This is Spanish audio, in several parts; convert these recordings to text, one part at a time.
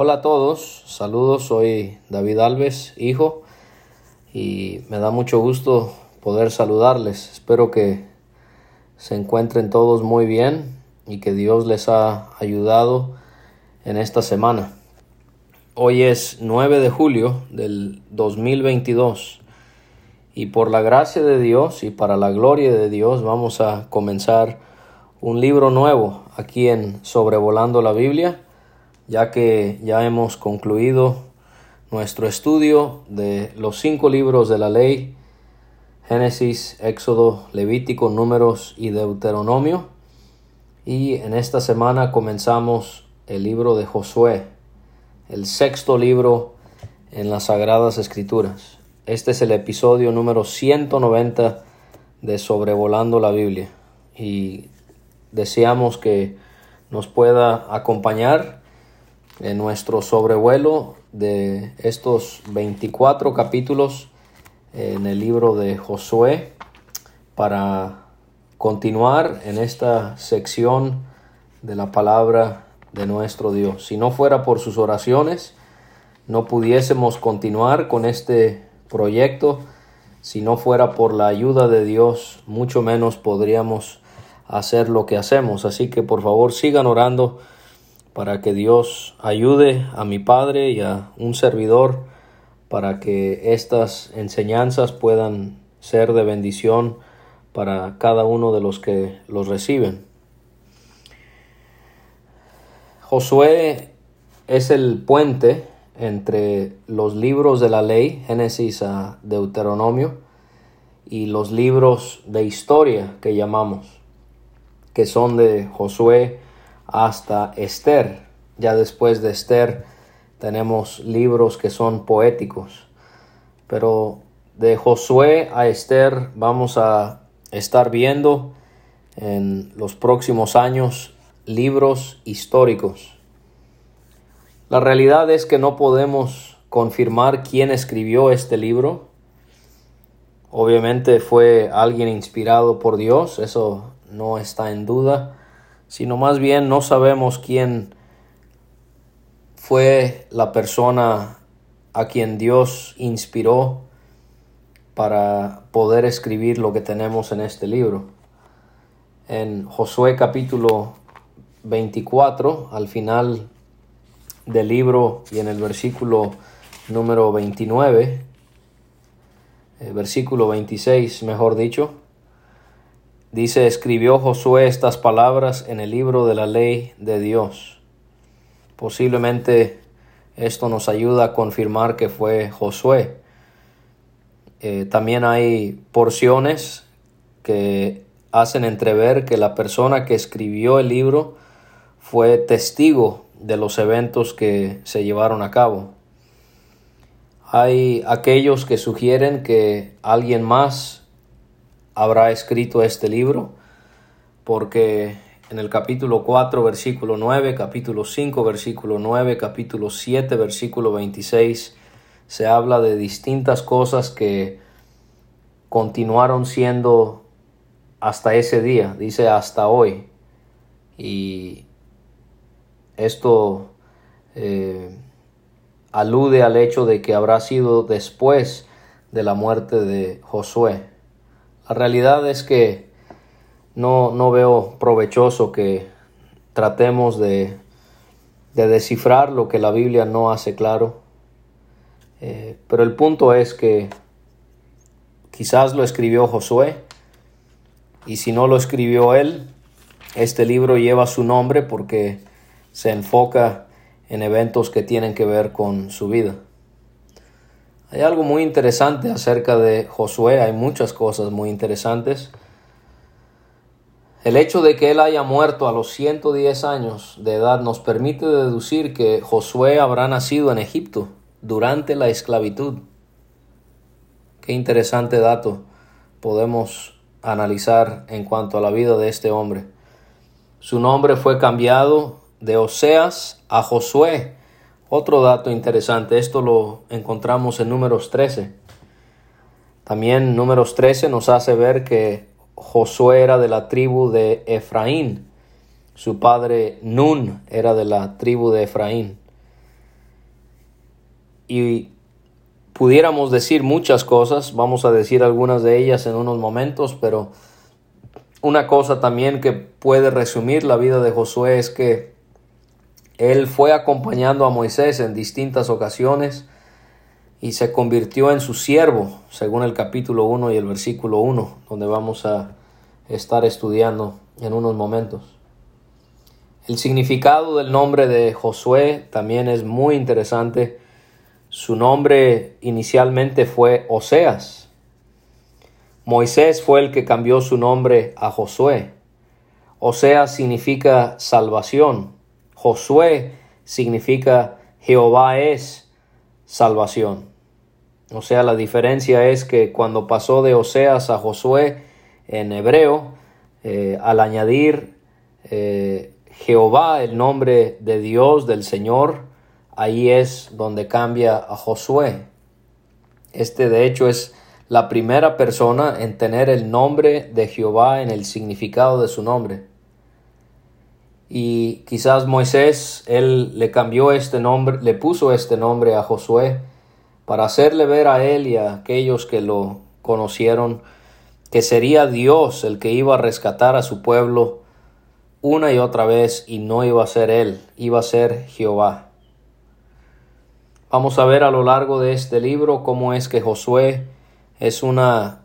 Hola a todos, saludos, soy David Alves, hijo, y me da mucho gusto poder saludarles. Espero que se encuentren todos muy bien y que Dios les ha ayudado en esta semana. Hoy es 9 de julio del 2022 y por la gracia de Dios y para la gloria de Dios vamos a comenzar un libro nuevo aquí en Sobrevolando la Biblia ya que ya hemos concluido nuestro estudio de los cinco libros de la ley, Génesis, Éxodo, Levítico, Números y Deuteronomio. Y en esta semana comenzamos el libro de Josué, el sexto libro en las Sagradas Escrituras. Este es el episodio número 190 de Sobrevolando la Biblia. Y deseamos que nos pueda acompañar en nuestro sobrevuelo de estos 24 capítulos en el libro de Josué para continuar en esta sección de la palabra de nuestro Dios. Si no fuera por sus oraciones, no pudiésemos continuar con este proyecto. Si no fuera por la ayuda de Dios, mucho menos podríamos hacer lo que hacemos. Así que por favor sigan orando para que Dios ayude a mi Padre y a un servidor para que estas enseñanzas puedan ser de bendición para cada uno de los que los reciben. Josué es el puente entre los libros de la ley, Génesis a Deuteronomio, y los libros de historia que llamamos, que son de Josué, hasta Esther. Ya después de Esther tenemos libros que son poéticos. Pero de Josué a Esther vamos a estar viendo en los próximos años libros históricos. La realidad es que no podemos confirmar quién escribió este libro. Obviamente fue alguien inspirado por Dios, eso no está en duda sino más bien no sabemos quién fue la persona a quien Dios inspiró para poder escribir lo que tenemos en este libro. En Josué capítulo 24, al final del libro y en el versículo número 29, eh, versículo 26, mejor dicho, Dice, escribió Josué estas palabras en el libro de la ley de Dios. Posiblemente esto nos ayuda a confirmar que fue Josué. Eh, también hay porciones que hacen entrever que la persona que escribió el libro fue testigo de los eventos que se llevaron a cabo. Hay aquellos que sugieren que alguien más habrá escrito este libro, porque en el capítulo 4, versículo 9, capítulo 5, versículo 9, capítulo 7, versículo 26, se habla de distintas cosas que continuaron siendo hasta ese día, dice hasta hoy. Y esto eh, alude al hecho de que habrá sido después de la muerte de Josué. La realidad es que no, no veo provechoso que tratemos de, de, descifrar lo que la Biblia no hace claro. Eh, pero el punto es que quizás lo escribió Josué y si no lo escribió él, este libro lleva su nombre porque se enfoca en eventos que tienen que ver con su vida. Hay algo muy interesante acerca de Josué, hay muchas cosas muy interesantes. El hecho de que él haya muerto a los 110 años de edad nos permite deducir que Josué habrá nacido en Egipto durante la esclavitud. Qué interesante dato podemos analizar en cuanto a la vida de este hombre. Su nombre fue cambiado de Oseas a Josué otro dato interesante, esto lo encontramos en números 13. También números 13 nos hace ver que Josué era de la tribu de Efraín. Su padre Nun era de la tribu de Efraín. y pudiéramos decir muchas cosas, vamos a decir algunas de ellas en unos momentos, pero una cosa también que puede resumir la vida de Josué es que él fue acompañando a Moisés en distintas ocasiones y se convirtió en su siervo, según el capítulo 1 y el versículo 1, donde vamos a estar estudiando en unos momentos. El significado del nombre de Josué también es muy interesante. Su nombre inicialmente fue Oseas. Moisés fue el que cambió su nombre a Josué. Oseas significa salvación. Josué significa Jehová es salvación. O sea, la diferencia es que cuando pasó de Oseas a Josué en hebreo, eh, al añadir eh, Jehová, el nombre de Dios, del Señor, ahí es donde cambia a Josué. Este de hecho es la primera persona en tener el nombre de Jehová en el significado de su nombre. Y quizás Moisés, él le cambió este nombre, le puso este nombre a Josué para hacerle ver a él y a aquellos que lo conocieron que sería Dios el que iba a rescatar a su pueblo una y otra vez y no iba a ser él, iba a ser Jehová. Vamos a ver a lo largo de este libro cómo es que Josué es una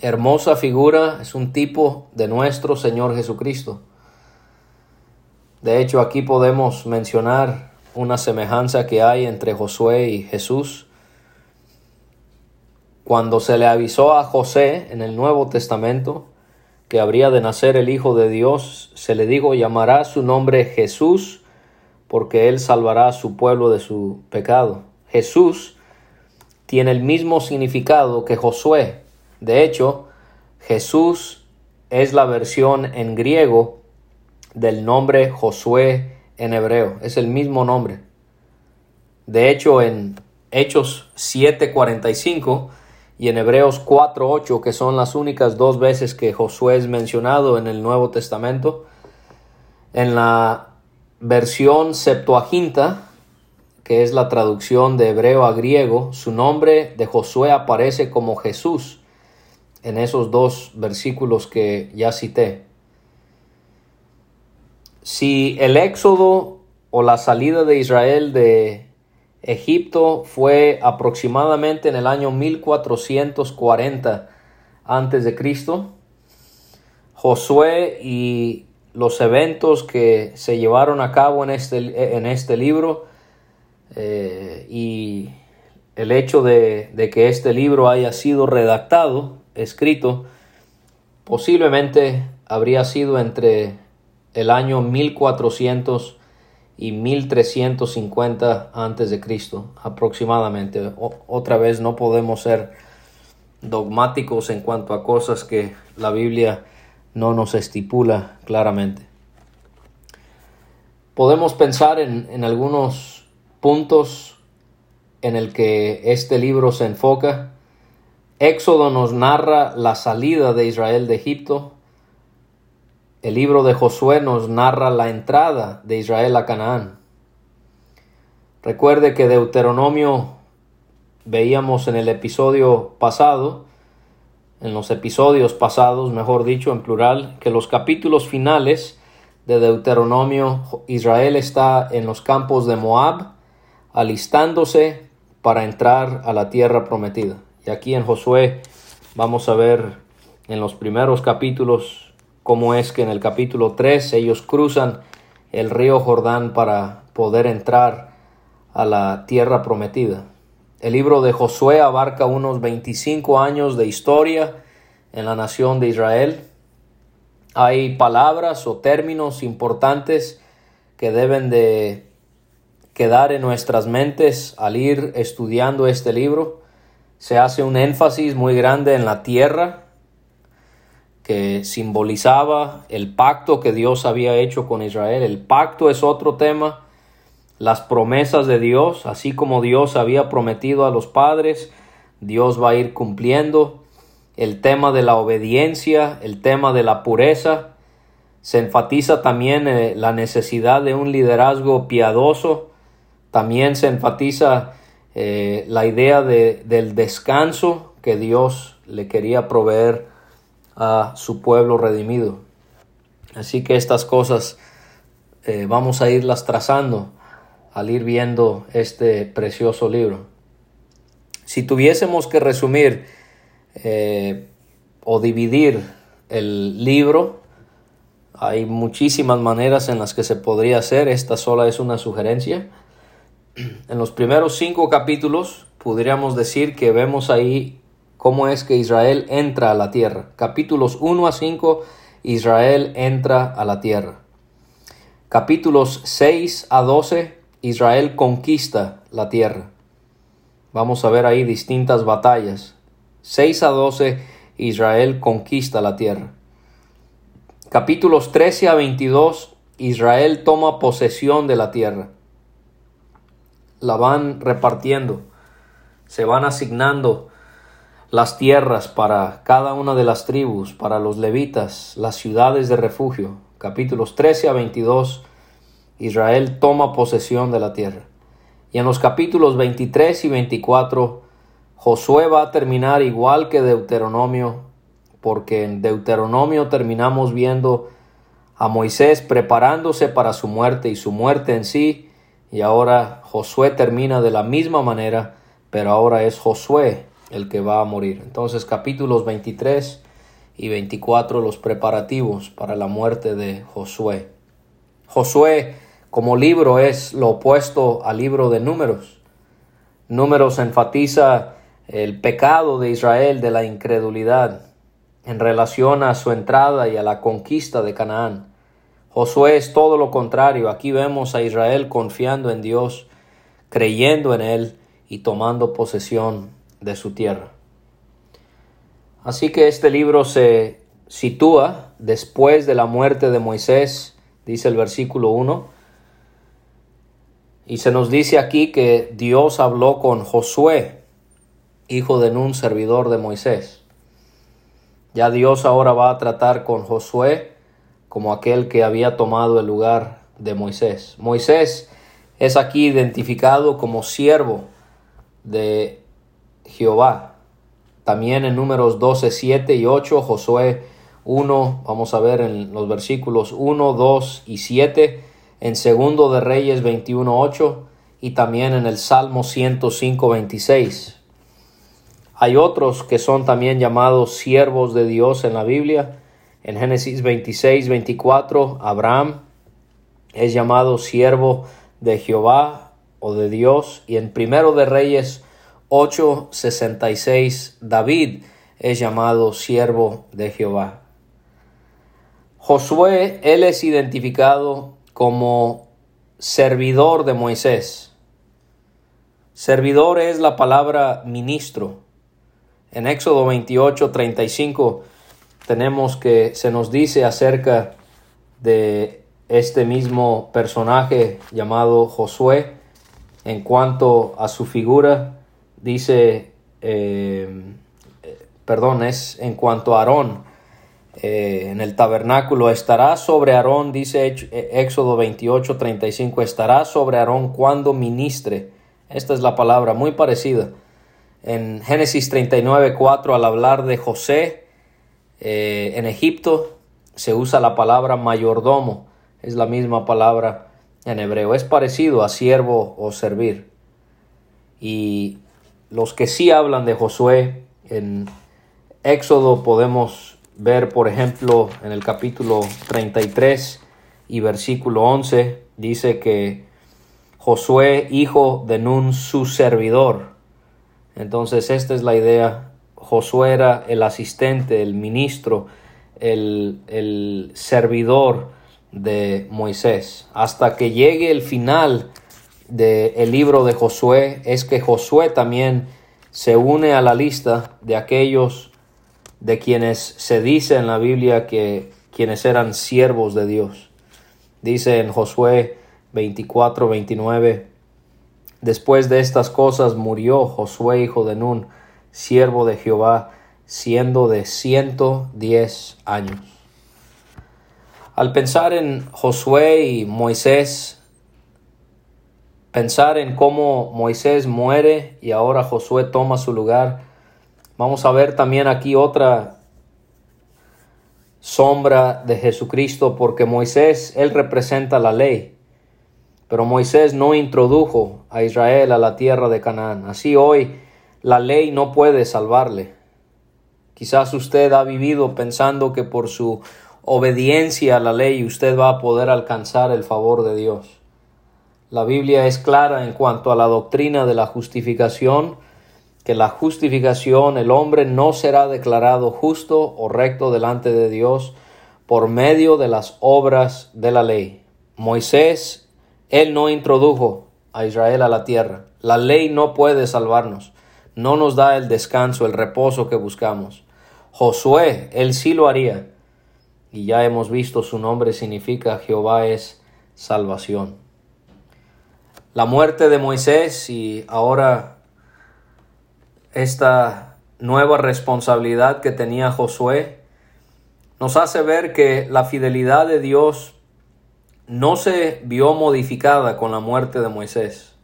hermosa figura, es un tipo de nuestro Señor Jesucristo. De hecho, aquí podemos mencionar una semejanza que hay entre Josué y Jesús. Cuando se le avisó a José en el Nuevo Testamento que habría de nacer el Hijo de Dios, se le dijo llamará su nombre Jesús, porque él salvará a su pueblo de su pecado. Jesús tiene el mismo significado que Josué. De hecho, Jesús es la versión en griego del nombre Josué en hebreo. Es el mismo nombre. De hecho, en Hechos 7:45 y en Hebreos 4:8, que son las únicas dos veces que Josué es mencionado en el Nuevo Testamento, en la versión Septuaginta, que es la traducción de hebreo a griego, su nombre de Josué aparece como Jesús en esos dos versículos que ya cité. Si el éxodo o la salida de Israel de Egipto fue aproximadamente en el año 1440 antes de Cristo, Josué y los eventos que se llevaron a cabo en este, en este libro eh, y el hecho de, de que este libro haya sido redactado, escrito, posiblemente habría sido entre el año 1400 y 1350 antes de Cristo aproximadamente. otra vez no podemos ser dogmáticos en cuanto a cosas que la Biblia no nos estipula claramente. Podemos pensar en, en algunos puntos en el que este libro se enfoca. Éxodo nos narra la salida de Israel de Egipto. El libro de Josué nos narra la entrada de Israel a Canaán. Recuerde que Deuteronomio veíamos en el episodio pasado, en los episodios pasados, mejor dicho, en plural, que los capítulos finales de Deuteronomio, Israel está en los campos de Moab, alistándose para entrar a la tierra prometida. Y aquí en Josué vamos a ver en los primeros capítulos cómo es que en el capítulo 3 ellos cruzan el río Jordán para poder entrar a la tierra prometida. El libro de Josué abarca unos 25 años de historia en la nación de Israel. Hay palabras o términos importantes que deben de quedar en nuestras mentes al ir estudiando este libro. Se hace un énfasis muy grande en la tierra, que simbolizaba el pacto que Dios había hecho con Israel. El pacto es otro tema, las promesas de Dios, así como Dios había prometido a los padres, Dios va a ir cumpliendo. El tema de la obediencia, el tema de la pureza, se enfatiza también eh, la necesidad de un liderazgo piadoso, también se enfatiza eh, la idea de, del descanso que Dios le quería proveer a su pueblo redimido. Así que estas cosas eh, vamos a irlas trazando al ir viendo este precioso libro. Si tuviésemos que resumir eh, o dividir el libro, hay muchísimas maneras en las que se podría hacer, esta sola es una sugerencia. En los primeros cinco capítulos podríamos decir que vemos ahí cómo es que Israel entra a la tierra. Capítulos 1 a 5, Israel entra a la tierra. Capítulos 6 a 12, Israel conquista la tierra. Vamos a ver ahí distintas batallas. 6 a 12, Israel conquista la tierra. Capítulos 13 a 22, Israel toma posesión de la tierra. La van repartiendo, se van asignando las tierras para cada una de las tribus, para los levitas, las ciudades de refugio. Capítulos 13 a 22, Israel toma posesión de la tierra. Y en los capítulos 23 y 24, Josué va a terminar igual que Deuteronomio porque en Deuteronomio terminamos viendo a Moisés preparándose para su muerte y su muerte en sí, y ahora Josué termina de la misma manera, pero ahora es Josué el que va a morir. Entonces capítulos 23 y 24 los preparativos para la muerte de Josué. Josué como libro es lo opuesto al libro de números. Números enfatiza el pecado de Israel de la incredulidad en relación a su entrada y a la conquista de Canaán. Josué es todo lo contrario. Aquí vemos a Israel confiando en Dios, creyendo en Él y tomando posesión de su tierra. Así que este libro se sitúa después de la muerte de Moisés, dice el versículo 1. Y se nos dice aquí que Dios habló con Josué, hijo de Nun, servidor de Moisés. Ya Dios ahora va a tratar con Josué como aquel que había tomado el lugar de Moisés. Moisés es aquí identificado como siervo de Jehová. También en números 12, 7 y 8, Josué 1, vamos a ver en los versículos 1, 2 y 7, en segundo de Reyes 21, 8 y también en el Salmo 105, 26. Hay otros que son también llamados siervos de Dios en la Biblia. En Génesis 26, 24, Abraham es llamado siervo de Jehová o de Dios. Y en Primero de Reyes 8, 66, David es llamado siervo de Jehová. Josué, él es identificado como servidor de Moisés. Servidor es la palabra ministro. En Éxodo 28, 35 tenemos que se nos dice acerca de este mismo personaje llamado Josué. En cuanto a su figura, dice, eh, perdón, es en cuanto a Aarón, eh, en el tabernáculo estará sobre Aarón, dice Éxodo 28, 35, estará sobre Aarón cuando ministre. Esta es la palabra muy parecida en Génesis 39, 4, al hablar de José eh, en Egipto, se usa la palabra mayordomo. Es la misma palabra en hebreo. Es parecido a siervo o servir. Y los que sí hablan de Josué, en Éxodo podemos ver, por ejemplo, en el capítulo 33 y versículo 11, dice que Josué, hijo de Nun, su servidor, entonces esta es la idea. Josué era el asistente, el ministro, el, servidor de Moisés. Hasta que llegue el final del libro de Josué, es que Josué también se une a la lista de aquellos de quienes se dice en la Biblia que quienes eran siervos de Dios. Dice en Josué 24, 29, Después de estas cosas murió Josué hijo de Nun, siervo de Jehová, siendo de ciento diez años. Al pensar en Josué y Moisés, pensar en cómo Moisés muere y ahora Josué toma su lugar, vamos a ver también aquí otra sombra de Jesucristo porque Moisés, él representa la ley. Pero Moisés no introdujo a Israel a la tierra de Canaán. Así hoy la ley no puede salvarle. Quizás usted ha vivido pensando que por su obediencia a la ley usted va a poder alcanzar el favor de Dios. La Biblia es clara en cuanto a la doctrina de la justificación, que la justificación el hombre no será declarado justo o recto delante de Dios por medio de las obras de la ley. Moisés, él no introdujo a Israel a la tierra. La ley no puede salvarnos, no nos da el descanso, el reposo que buscamos. Josué, él sí lo haría. Y ya hemos visto su nombre significa Jehová es salvación. La muerte de Moisés y ahora esta nueva responsabilidad que tenía Josué nos hace ver que la fidelidad de Dios no se vio modificada con la muerte de Moisés.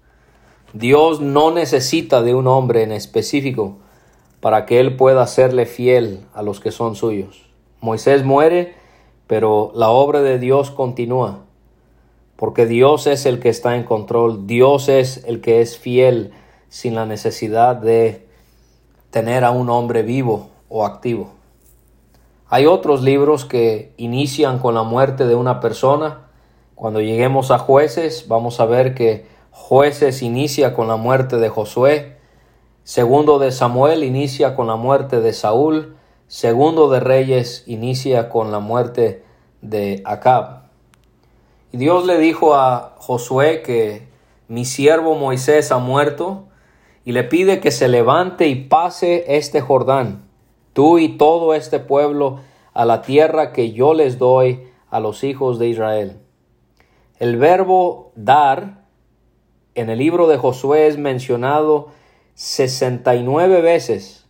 Dios no necesita de un hombre en específico para que él pueda serle fiel a los que son suyos. Moisés muere, pero la obra de Dios continúa, porque Dios es el que está en control, Dios es el que es fiel sin la necesidad de tener a un hombre vivo o activo. Hay otros libros que inician con la muerte de una persona. Cuando lleguemos a jueces, vamos a ver que jueces inicia con la muerte de Josué, Segundo de Samuel inicia con la muerte de Saúl. Segundo de Reyes inicia con la muerte de Acab. Y Dios le dijo a Josué que mi siervo Moisés ha muerto y le pide que se levante y pase este Jordán, tú y todo este pueblo, a la tierra que yo les doy a los hijos de Israel. El verbo dar en el libro de Josué es mencionado 69 veces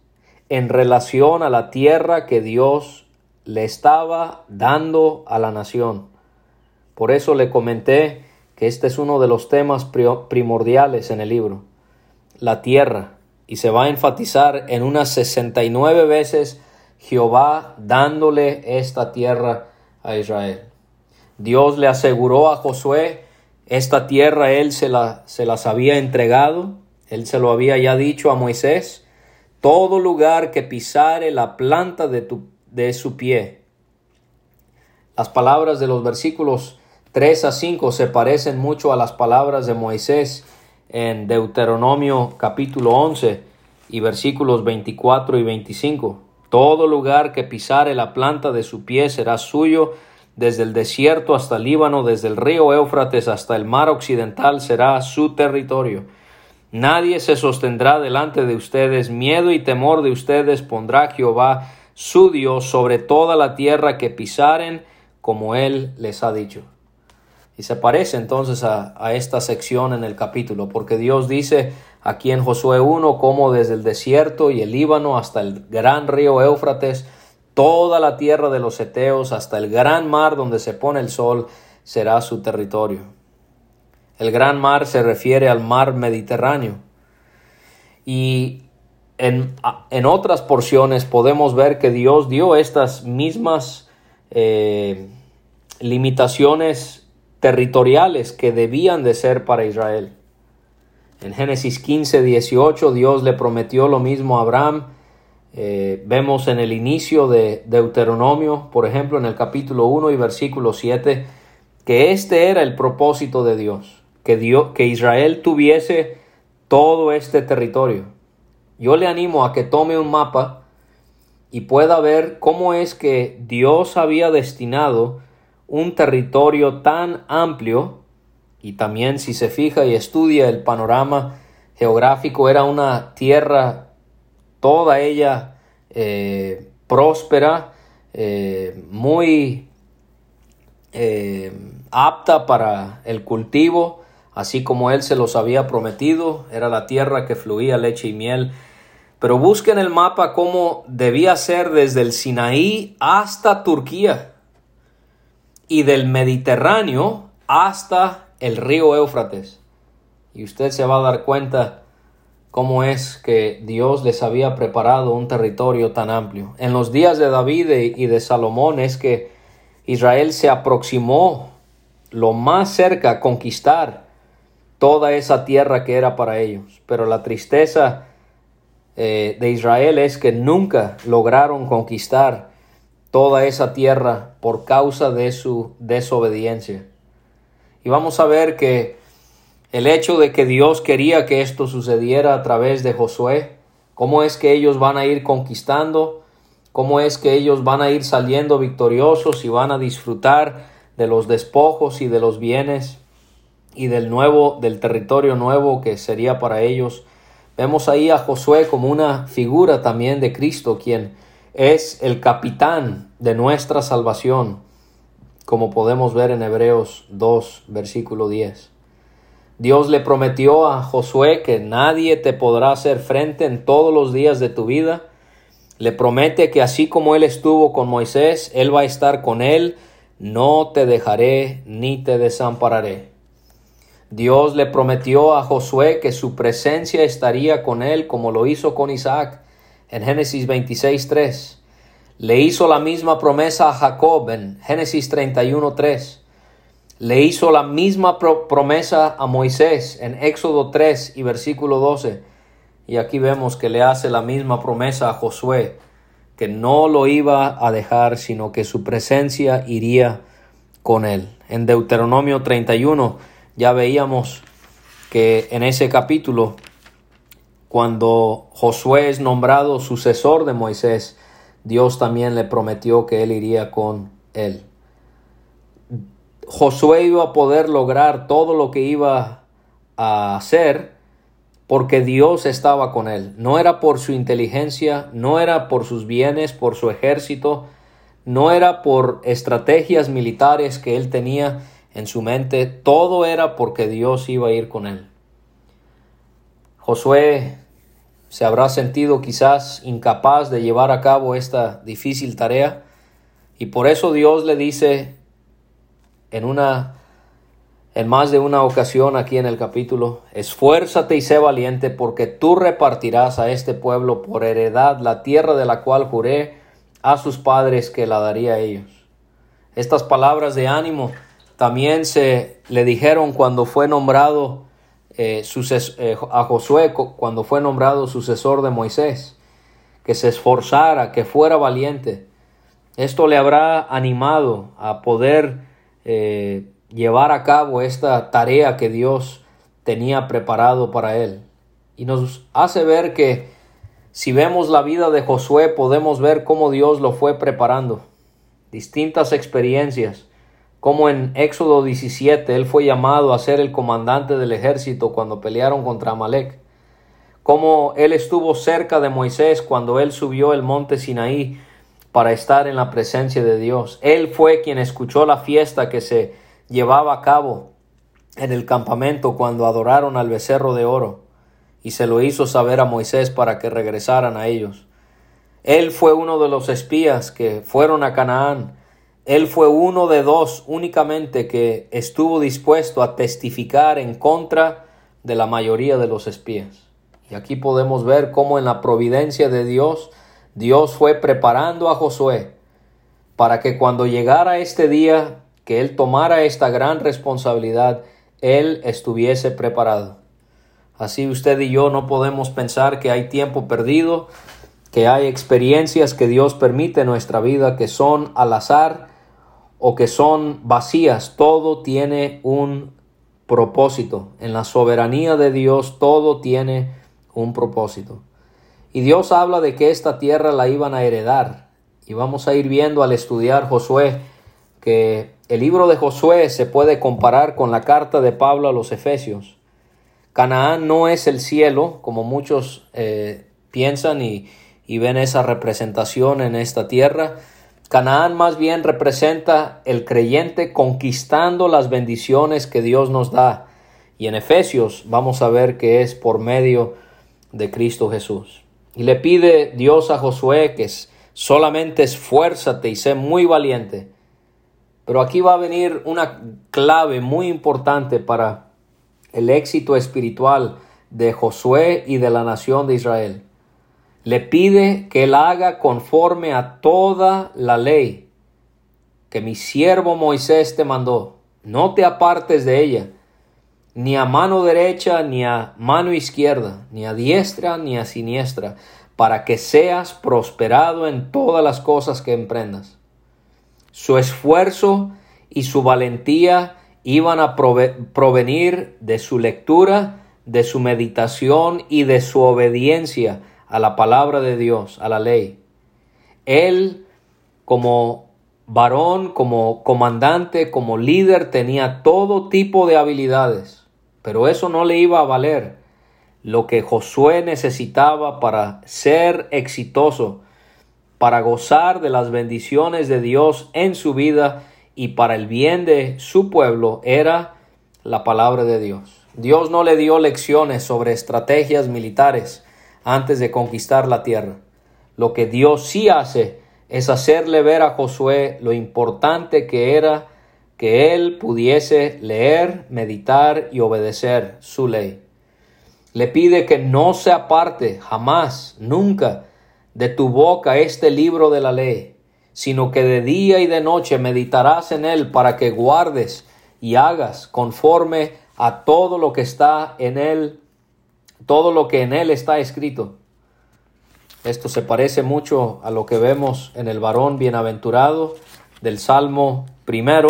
en relación a la tierra que Dios le estaba dando a la nación. Por eso le comenté que este es uno de los temas primordiales en el libro, la tierra, y se va a enfatizar en unas 69 veces Jehová dándole esta tierra a Israel. Dios le aseguró a Josué esta tierra, él se, la, se las había entregado, él se lo había ya dicho a Moisés, todo lugar que pisare la planta de, tu, de su pie. Las palabras de los versículos 3 a 5 se parecen mucho a las palabras de Moisés en Deuteronomio capítulo 11 y versículos 24 y 25. Todo lugar que pisare la planta de su pie será suyo, desde el desierto hasta el Líbano, desde el río Éufrates hasta el mar occidental será su territorio Nadie se sostendrá delante de ustedes, miedo y temor de ustedes pondrá Jehová su Dios sobre toda la tierra que pisaren, como él les ha dicho. Y se parece entonces a, a, esta sección en el capítulo, porque Dios dice aquí en Josué 1 como desde el desierto y el Líbano hasta el gran río Éufrates, toda la tierra de los Eteos hasta el gran mar donde se pone el sol será su territorio. El gran mar se refiere al mar Mediterráneo. Y en, otras porciones podemos ver que Dios dio estas mismas eh, limitaciones territoriales que debían de ser para Israel. En Génesis 15, 18 Dios le prometió lo mismo a Abraham. Eh, vemos en el inicio de Deuteronomio, por ejemplo, en el capítulo 1 y versículo 7, que este era el propósito de Dios que, que Israel tuviese todo este territorio. Yo le animo a que tome un mapa y pueda ver cómo es que Dios había destinado un territorio tan amplio y también si se fija y estudia el panorama geográfico era una tierra toda ella eh, próspera, eh, muy eh, apta para el cultivo, así como él se los había prometido, era la tierra que fluía leche y miel. Pero busquen el mapa cómo debía ser desde el Sinaí hasta Turquía y del Mediterráneo hasta el río Éufrates. Y usted se va a dar cuenta cómo es que Dios les había preparado un territorio tan amplio. En los días de David y de Salomón es que Israel se aproximó lo más cerca a conquistar toda esa tierra que era para ellos. Pero la tristeza eh, de Israel es que nunca lograron conquistar toda esa tierra por causa de su desobediencia. Y vamos a ver que el hecho de que Dios quería que esto sucediera a través de Josué, cómo es que ellos van a ir conquistando, cómo es que ellos van a ir saliendo victoriosos y van a disfrutar de los despojos y de los bienes y del nuevo del territorio nuevo que sería para ellos. Vemos ahí a Josué como una figura también de Cristo, quien es el capitán de nuestra salvación, como podemos ver en Hebreos 2, versículo 10. Dios le prometió a Josué que nadie te podrá hacer frente en todos los días de tu vida. Le promete que así como Él estuvo con Moisés, Él va a estar con Él. No te dejaré ni te desampararé. Dios le prometió a Josué que su presencia estaría con él como lo hizo con Isaac en Génesis 26.3. Le hizo la misma promesa a Jacob en Génesis 31.3 le hizo la misma promesa a Moisés en Éxodo 3 y versículo 12. Y aquí vemos que le hace la misma promesa a Josué, que no lo iba a dejar, sino que su presencia iría con él. En Deuteronomio 31 ya veíamos que en ese capítulo, cuando Josué es nombrado sucesor de Moisés, Dios también le prometió que él iría con él. Josué iba a poder lograr todo lo que iba a hacer porque Dios estaba con él. No era por su inteligencia, no era por sus bienes, por su ejército, no era por estrategias militares que él tenía en su mente, todo era porque Dios iba a ir con él. Josué se habrá sentido quizás incapaz de llevar a cabo esta difícil tarea y por eso Dios le dice en una en más de una ocasión aquí en el capítulo, esfuérzate y sé valiente porque tú repartirás a este pueblo por heredad la tierra de la cual juré a sus padres que la daría a ellos. Estas palabras de ánimo también se le dijeron cuando fue nombrado eh, eh, a Josué, cuando fue nombrado sucesor de Moisés, que se esforzara, que fuera valiente. Esto le habrá animado a poder eh, llevar a cabo esta tarea que Dios tenía preparado para él. Y nos hace ver que si vemos la vida de Josué podemos ver cómo Dios lo fue preparando. Distintas experiencias, como en Éxodo 17 él fue llamado a ser el comandante del ejército cuando pelearon contra Amalek. Como él estuvo cerca de Moisés cuando él subió el monte Sinaí para estar en la presencia de Dios. Él fue quien escuchó la fiesta que se llevaba a cabo en el campamento cuando adoraron al becerro de oro y se lo hizo saber a Moisés para que regresaran a ellos. Él fue uno de los espías que fueron a Canaán. Él fue uno de dos únicamente que estuvo dispuesto a testificar en contra de la mayoría de los espías. Y aquí podemos ver cómo en la providencia de Dios Dios fue preparando a Josué para que cuando llegara este día que él tomara esta gran responsabilidad, él estuviese preparado. Así usted y yo no podemos pensar que hay tiempo perdido, que hay experiencias que Dios permite en nuestra vida que son al azar o que son vacías. Todo tiene un propósito. En la soberanía de Dios todo tiene un propósito. Y Dios habla de que esta tierra la iban a heredar. Y vamos a ir viendo al estudiar Josué que el libro de Josué se puede comparar con la carta de Pablo a los Efesios. Canaán no es el cielo, como muchos eh, piensan y, y ven esa representación en esta tierra. Canaán más bien representa el creyente conquistando las bendiciones que Dios nos da. Y en Efesios vamos a ver que es por medio de Cristo Jesús. Y le pide Dios a Josué que solamente esfuérzate y sé muy valiente. Pero aquí va a venir una clave muy importante para el éxito espiritual de Josué y de la nación de Israel. Le pide que él haga conforme a toda la ley que mi siervo Moisés te mandó. No te apartes de ella, ni a mano derecha, ni a mano izquierda, ni a diestra, ni a siniestra, para que seas prosperado en todas las cosas que emprendas. Su esfuerzo y su valentía iban a provenir de su lectura, de su meditación y de su obediencia a la palabra de Dios, a la ley. Él, como varón, como comandante, como líder, tenía todo tipo de habilidades, pero eso no le iba a valer. Lo que Josué necesitaba para ser exitoso, para gozar de las bendiciones de Dios en su vida y para el bien de su pueblo era la palabra de Dios. Dios no le dio lecciones sobre estrategias militares antes de conquistar la tierra. Lo que Dios sí hace es hacerle ver a Josué lo importante que era que él pudiese leer, meditar y obedecer su ley. Le pide que no se aparte jamás, nunca, de tu boca este libro de la ley, sino que de día y de noche meditarás en él para que guardes y hagas conforme a todo lo que está en él, todo lo que en él está escrito. Esto se parece mucho a lo que vemos en el varón bienaventurado del Salmo primero.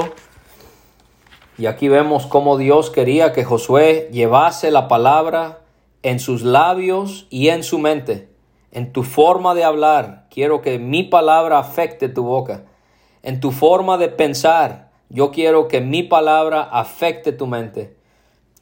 Y aquí vemos cómo Dios quería que Josué llevase la palabra en sus labios y en su mente en tu forma de hablar, quiero que mi palabra afecte tu boca. En tu forma de pensar, yo quiero que mi palabra afecte tu mente.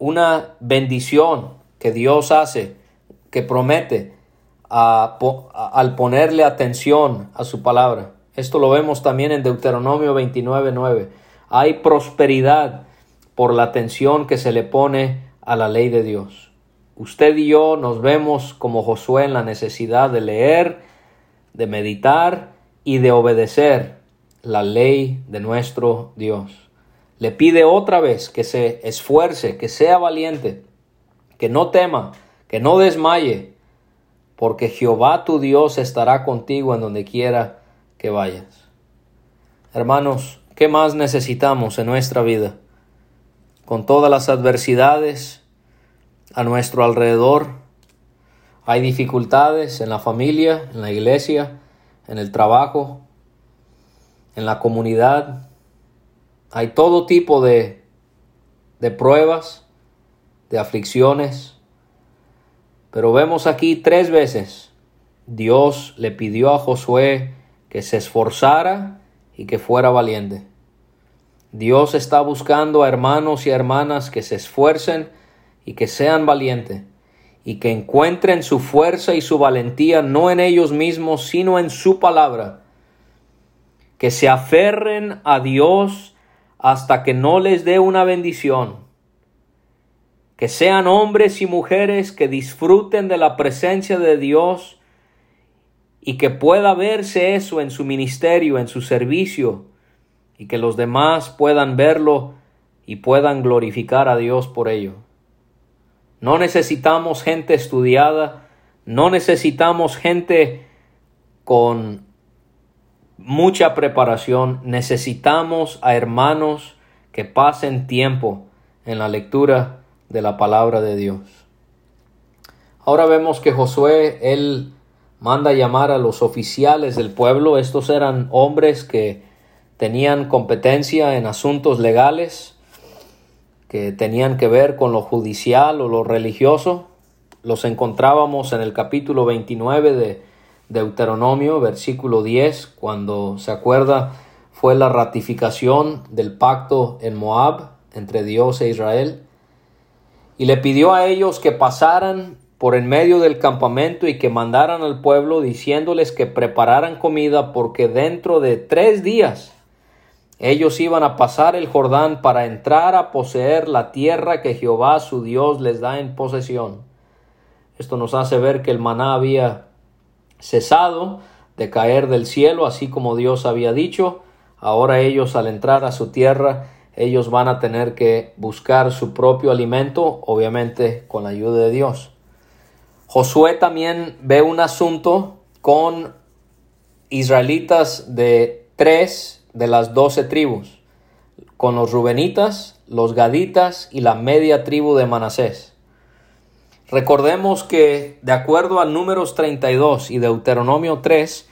una bendición que Dios hace, que promete al ponerle atención a su palabra. Esto lo vemos también en Deuteronomio 29.9. Hay prosperidad por la atención que se le pone a la ley de Dios. Usted y yo nos vemos como Josué en la necesidad de leer, de meditar y de obedecer la ley de nuestro Dios. Le pide otra vez que se esfuerce, que sea valiente, que no tema, que no desmaye, porque Jehová tu Dios estará contigo en donde quiera que vayas. Hermanos, ¿qué más necesitamos en nuestra vida? Con todas las adversidades, a nuestro alrededor. Hay dificultades en la familia, en la iglesia, en el trabajo, en la comunidad. Hay todo tipo de, de pruebas, de aflicciones. Pero vemos aquí tres veces Dios le pidió a Josué que se esforzara y que fuera valiente. Dios está buscando a hermanos y hermanas que se esfuercen y que sean valientes y que encuentren su fuerza y su valentía no en ellos mismos, sino en su palabra. Que se aferren a Dios hasta que no les dé una bendición. Que sean hombres y mujeres que disfruten de la presencia de Dios y que pueda verse eso en su ministerio, en su servicio, y que los demás puedan verlo y puedan glorificar a Dios por ello. No necesitamos gente estudiada, no necesitamos gente con mucha preparación, necesitamos a hermanos que pasen tiempo en la lectura de la palabra de Dios. Ahora vemos que Josué, él manda llamar a los oficiales del pueblo, estos eran hombres que tenían competencia en asuntos legales, que tenían que ver con lo judicial o lo religioso. Los encontrábamos en el capítulo 29 de Deuteronomio, versículo 10, cuando se acuerda fue la ratificación del pacto en Moab entre Dios e Israel. y le pidió a ellos que pasaran por en medio del campamento y que mandaran al pueblo diciéndoles que prepararan comida porque dentro de tres días ellos iban a pasar el Jordán para entrar a poseer la tierra que Jehová su Dios les da en posesión. Esto nos hace ver que el maná había cesado de caer del cielo, así como Dios había dicho. Ahora ellos al entrar a su tierra ellos van a tener que buscar su propio alimento, obviamente con la ayuda de Dios. Josué también ve un asunto con israelitas de tres de las doce tribus, con los rubenitas, los gaditas y la media tribu de Manasés. Recordemos que, de acuerdo a Números 32 y Deuteronomio 3,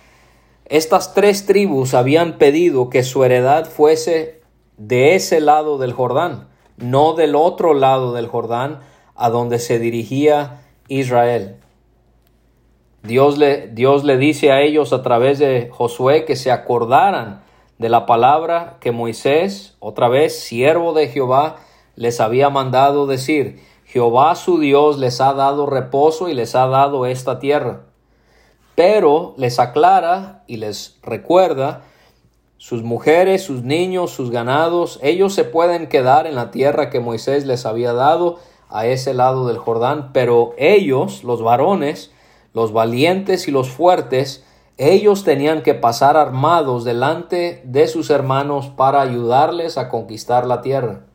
estas tres tribus habían pedido que su heredad fuese de ese lado del Jordán, no del otro lado del Jordán a donde se dirigía Israel. Dios le, Dios le dice a ellos a través de Josué que se acordaran de la palabra que Moisés, otra vez siervo de Jehová, les había mandado decir, Jehová su Dios les ha dado reposo y les ha dado esta tierra. Pero les aclara y les recuerda sus mujeres, sus niños, sus ganados, ellos se pueden quedar en la tierra que Moisés les había dado a ese lado del Jordán, pero ellos, los varones, los valientes y los fuertes, ellos tenían que pasar armados delante de sus hermanos para ayudarles a conquistar la tierra.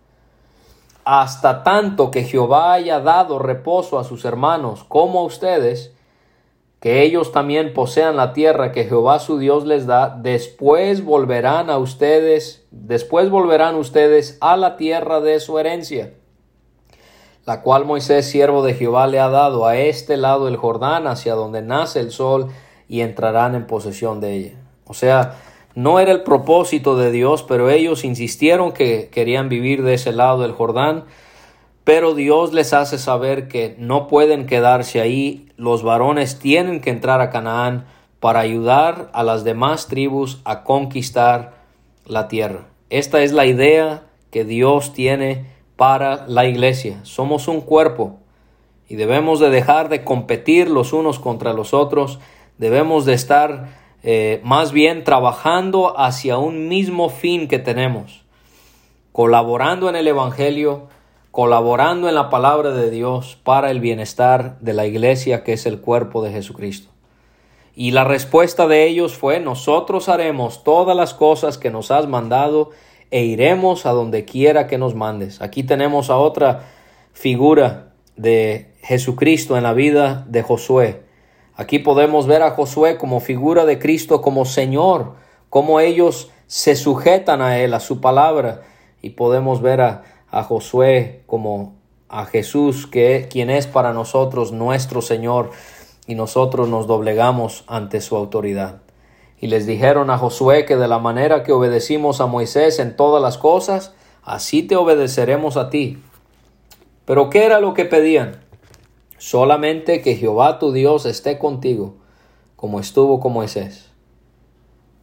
Hasta tanto que Jehová haya dado reposo a sus hermanos como a ustedes, que ellos también posean la tierra que Jehová su Dios les da, después volverán a ustedes, después volverán ustedes a la tierra de su herencia, la cual Moisés, siervo de Jehová, le ha dado a este lado del Jordán, hacia donde nace el sol, y entrarán en posesión de ella. O sea, no era el propósito de Dios, pero ellos insistieron que querían vivir de ese lado del Jordán, pero Dios les hace saber que no pueden quedarse ahí, los varones tienen que entrar a Canaán para ayudar a las demás tribus a conquistar la tierra. Esta es la idea que Dios tiene para la iglesia. Somos un cuerpo y debemos de dejar de competir los unos contra los otros, debemos de estar eh, más bien trabajando hacia un mismo fin que tenemos, colaborando en el Evangelio, colaborando en la palabra de Dios para el bienestar de la iglesia que es el cuerpo de Jesucristo. Y la respuesta de ellos fue, nosotros haremos todas las cosas que nos has mandado e iremos a donde quiera que nos mandes. Aquí tenemos a otra figura de Jesucristo en la vida de Josué. Aquí podemos ver a Josué como figura de Cristo, como Señor, como ellos se sujetan a Él, a su palabra, y podemos ver a, a Josué como a Jesús, que quien es para nosotros nuestro Señor, y nosotros nos doblegamos ante su autoridad. Y les dijeron a Josué que de la manera que obedecimos a Moisés en todas las cosas, así te obedeceremos a ti. Pero ¿qué era lo que pedían? Solamente que Jehová tu Dios esté contigo, como estuvo con Moisés.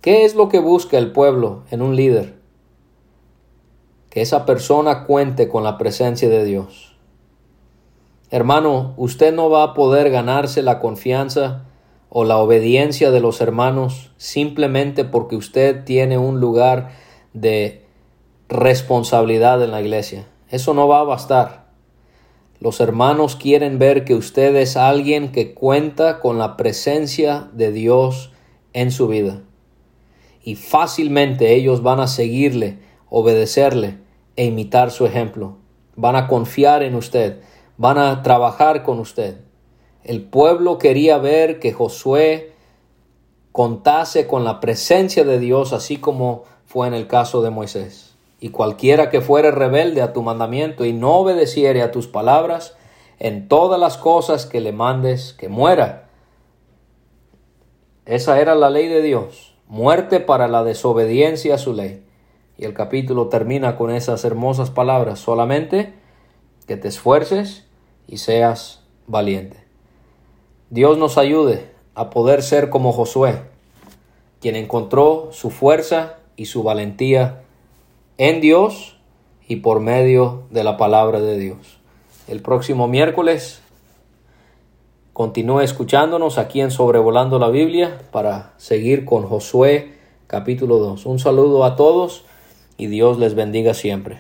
¿Qué es lo que busca el pueblo en un líder? que esa persona cuente con la presencia de Dios. Hermano, usted no va a poder ganarse la confianza o la obediencia de los hermanos simplemente porque usted tiene un lugar de responsabilidad en la iglesia. Eso no va a bastar. Los hermanos quieren ver que usted es alguien que cuenta con la presencia de Dios en su vida. Y fácilmente ellos van a seguirle obedecerle e imitar su ejemplo. Van a confiar en usted, van a trabajar con usted. El pueblo quería ver que Josué contase con la presencia de Dios, así como fue en el caso de Moisés. Y cualquiera que fuere rebelde a tu mandamiento y no obedeciere a tus palabras, en todas las cosas que le mandes, que muera. Esa era la ley de Dios, muerte para la desobediencia a su ley. Y el capítulo termina con esas hermosas palabras, solamente que te esfuerces y seas valiente. Dios nos ayude a poder ser como Josué, quien encontró su fuerza y su valentía en Dios y por medio de la palabra de Dios. el próximo miércoles continúe escuchándonos aquí en Sobrevolando la Biblia para seguir con Josué capítulo 2. Un saludo a todos y Dios les bendiga siempre.